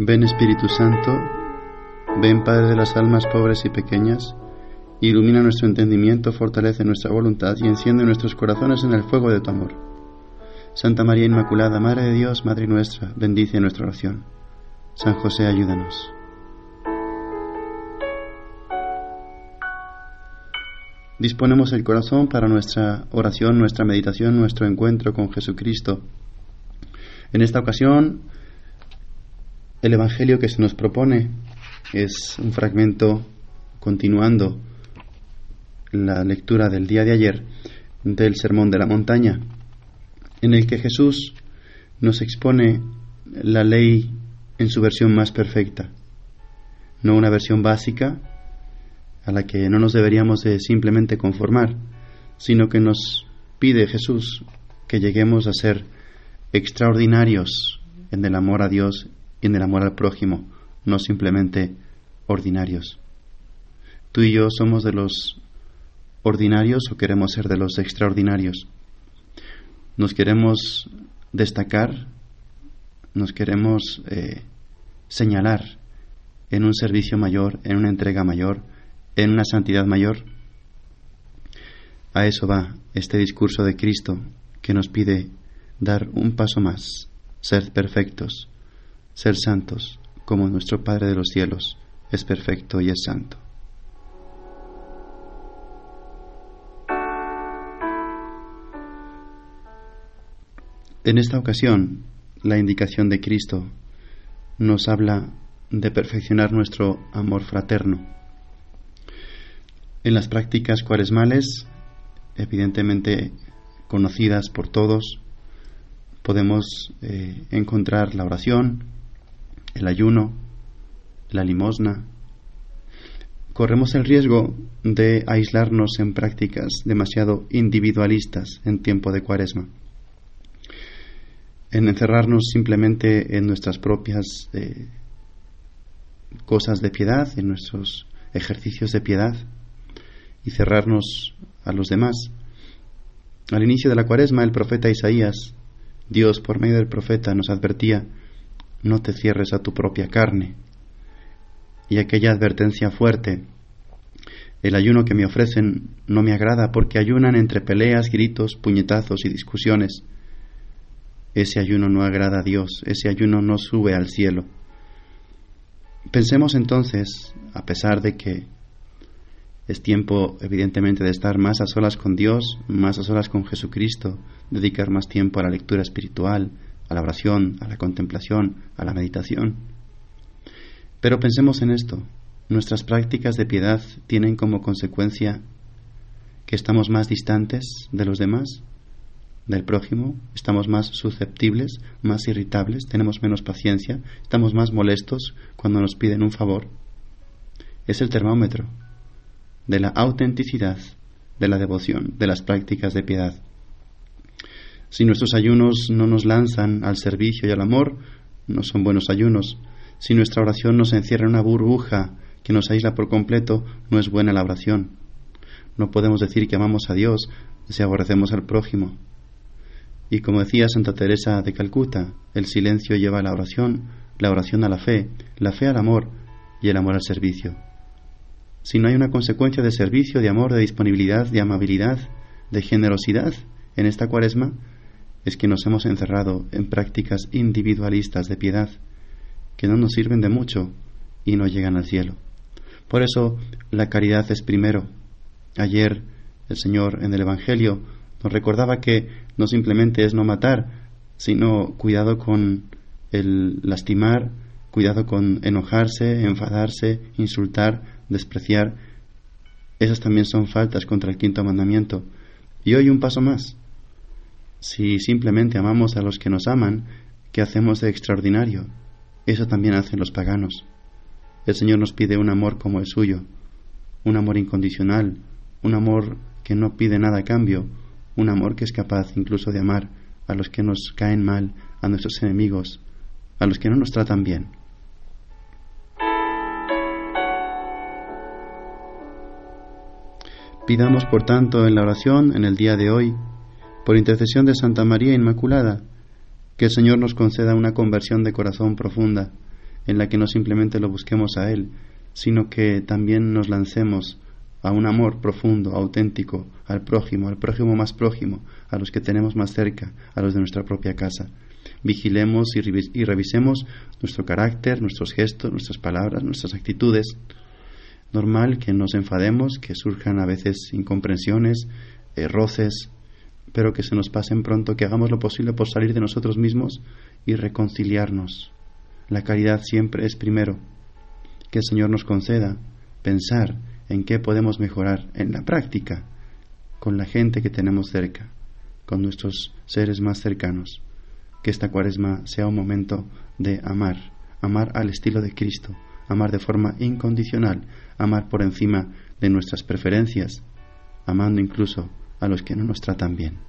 Ven Espíritu Santo, ven Padre de las almas pobres y pequeñas, ilumina nuestro entendimiento, fortalece nuestra voluntad y enciende nuestros corazones en el fuego de tu amor. Santa María Inmaculada, Madre de Dios, Madre nuestra, bendice nuestra oración. San José, ayúdanos. Disponemos el corazón para nuestra oración, nuestra meditación, nuestro encuentro con Jesucristo. En esta ocasión, el Evangelio que se nos propone es un fragmento continuando la lectura del día de ayer del Sermón de la Montaña, en el que Jesús nos expone la ley en su versión más perfecta, no una versión básica a la que no nos deberíamos de simplemente conformar, sino que nos pide Jesús que lleguemos a ser extraordinarios en el amor a Dios en el amor al prójimo, no simplemente ordinarios. Tú y yo somos de los ordinarios o queremos ser de los extraordinarios. Nos queremos destacar, nos queremos eh, señalar en un servicio mayor, en una entrega mayor, en una santidad mayor. A eso va este discurso de Cristo que nos pide dar un paso más, ser perfectos, ser santos, como nuestro Padre de los cielos es perfecto y es santo. En esta ocasión, la indicación de Cristo nos habla de perfeccionar nuestro amor fraterno. En las prácticas cuaresmales, evidentemente conocidas por todos, podemos eh, encontrar la oración, el ayuno, la limosna, corremos el riesgo de aislarnos en prácticas demasiado individualistas en tiempo de cuaresma, en encerrarnos simplemente en nuestras propias eh, cosas de piedad, en nuestros ejercicios de piedad y cerrarnos a los demás. Al inicio de la cuaresma el profeta Isaías, Dios por medio del profeta nos advertía no te cierres a tu propia carne. Y aquella advertencia fuerte, el ayuno que me ofrecen no me agrada porque ayunan entre peleas, gritos, puñetazos y discusiones. Ese ayuno no agrada a Dios, ese ayuno no sube al cielo. Pensemos entonces, a pesar de que es tiempo evidentemente de estar más a solas con Dios, más a solas con Jesucristo, dedicar más tiempo a la lectura espiritual, a la oración, a la contemplación, a la meditación. Pero pensemos en esto. Nuestras prácticas de piedad tienen como consecuencia que estamos más distantes de los demás, del prójimo, estamos más susceptibles, más irritables, tenemos menos paciencia, estamos más molestos cuando nos piden un favor. Es el termómetro de la autenticidad de la devoción, de las prácticas de piedad. Si nuestros ayunos no nos lanzan al servicio y al amor, no son buenos ayunos. Si nuestra oración nos encierra en una burbuja que nos aísla por completo, no es buena la oración. No podemos decir que amamos a Dios si aborrecemos al prójimo. Y como decía Santa Teresa de Calcuta, el silencio lleva a la oración, la oración a la fe, la fe al amor y el amor al servicio. Si no hay una consecuencia de servicio, de amor, de disponibilidad, de amabilidad, de generosidad en esta cuaresma, es que nos hemos encerrado en prácticas individualistas de piedad que no nos sirven de mucho y no llegan al cielo. Por eso la caridad es primero. Ayer el Señor en el Evangelio nos recordaba que no simplemente es no matar, sino cuidado con el lastimar, cuidado con enojarse, enfadarse, insultar, despreciar. Esas también son faltas contra el quinto mandamiento. Y hoy un paso más. Si simplemente amamos a los que nos aman, ¿qué hacemos de extraordinario? Eso también hacen los paganos. El Señor nos pide un amor como el suyo, un amor incondicional, un amor que no pide nada a cambio, un amor que es capaz incluso de amar a los que nos caen mal, a nuestros enemigos, a los que no nos tratan bien. Pidamos, por tanto, en la oración, en el día de hoy, por intercesión de Santa María Inmaculada, que el Señor nos conceda una conversión de corazón profunda, en la que no simplemente lo busquemos a Él, sino que también nos lancemos a un amor profundo, auténtico, al prójimo, al prójimo más prójimo, a los que tenemos más cerca, a los de nuestra propia casa. Vigilemos y, revisemos nuestro carácter, nuestros gestos, nuestras palabras, nuestras actitudes. Normal que nos enfademos, que surjan a veces incomprensiones, eh, roces, pero que se nos pasen pronto, que hagamos lo posible por salir de nosotros mismos y reconciliarnos. La caridad siempre es primero. Que el Señor nos conceda pensar en qué podemos mejorar en la práctica con la gente que tenemos cerca, con nuestros seres más cercanos. Que esta cuaresma sea un momento de amar, amar al estilo de Cristo, amar de forma incondicional, amar por encima de nuestras preferencias, amando incluso a los que no nos tratan bien.